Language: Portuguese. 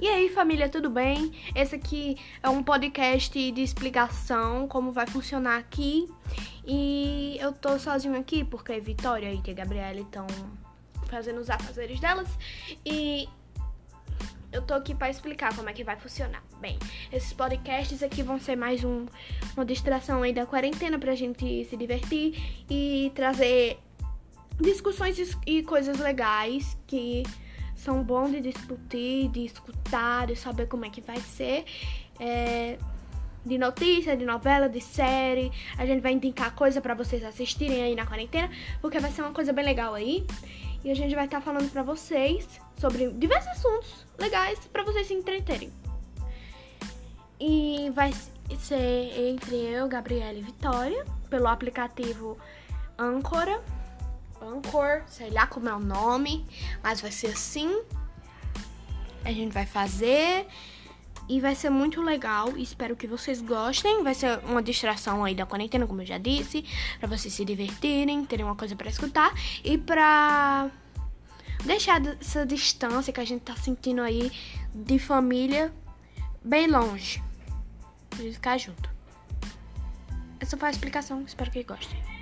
E aí, família, tudo bem? Esse aqui é um podcast de explicação como vai funcionar aqui. E eu tô sozinho aqui porque Vitória e a Gabriela estão fazendo os afazeres delas. E eu tô aqui para explicar como é que vai funcionar. Bem, esses podcasts aqui vão ser mais um, uma distração aí da quarentena pra gente se divertir e trazer discussões e coisas legais que são bons de discutir, de escutar, de saber como é que vai ser. É, de notícia, de novela, de série. A gente vai indicar coisa para vocês assistirem aí na quarentena, porque vai ser uma coisa bem legal aí. E a gente vai estar tá falando para vocês sobre diversos assuntos legais para vocês se entreterem. E vai ser entre eu, Gabriela e Vitória, pelo aplicativo Ancora. Anchor, sei lá como é o nome, mas vai ser assim. A gente vai fazer e vai ser muito legal. Espero que vocês gostem. Vai ser uma distração aí da quarentena, como eu já disse, para vocês se divertirem, terem uma coisa para escutar e para deixar essa distância que a gente tá sentindo aí de família bem longe. Pra ficar junto. Essa foi a explicação. Espero que gostem.